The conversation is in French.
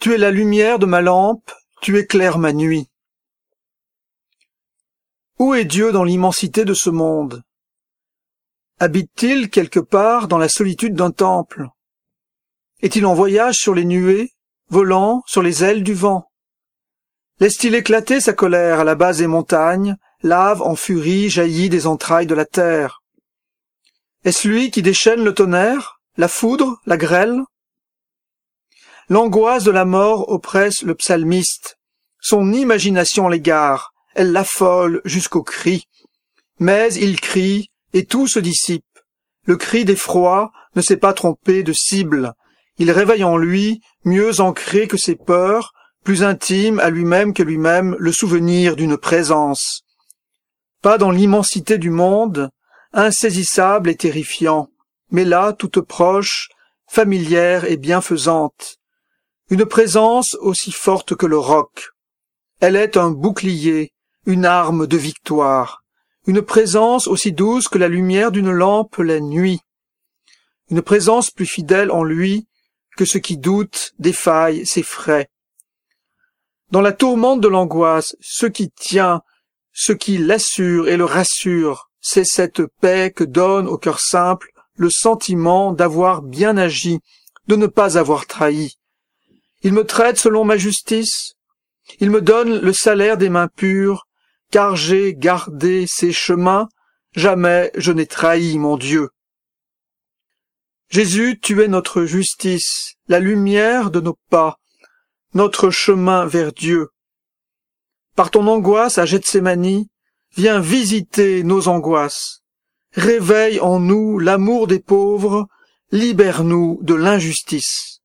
Tu es la lumière de ma lampe, tu éclaires ma nuit. Où est Dieu dans l'immensité de ce monde? Habite-t-il quelque part dans la solitude d'un temple? Est-il en voyage sur les nuées, volant sur les ailes du vent? Laisse-t-il éclater sa colère à la base des montagnes, lave en furie jaillit des entrailles de la terre? Est-ce lui qui déchaîne le tonnerre, la foudre, la grêle? L'angoisse de la mort oppresse le psalmiste. Son imagination l'égare, elle l'affole jusqu'au cri. Mais il crie, et tout se dissipe. Le cri d'effroi ne s'est pas trompé de cible. Il réveille en lui, mieux ancré que ses peurs, plus intime à lui-même que lui-même, le souvenir d'une présence. Pas dans l'immensité du monde, insaisissable et terrifiant, mais là toute proche, familière et bienfaisante, une présence aussi forte que le roc. Elle est un bouclier, une arme de victoire, une présence aussi douce que la lumière d'une lampe la nuit, une présence plus fidèle en lui que ce qui doute, défaille, s'effraie. Dans la tourmente de l'angoisse, ce qui tient, ce qui l'assure et le rassure, c'est cette paix que donne au cœur simple le sentiment d'avoir bien agi, de ne pas avoir trahi, il me traite selon ma justice. Il me donne le salaire des mains pures, car j'ai gardé ses chemins, jamais je n'ai trahi mon Dieu. Jésus, tu es notre justice, la lumière de nos pas, notre chemin vers Dieu. Par ton angoisse à Gethsemane, viens visiter nos angoisses. Réveille en nous l'amour des pauvres, libère-nous de l'injustice.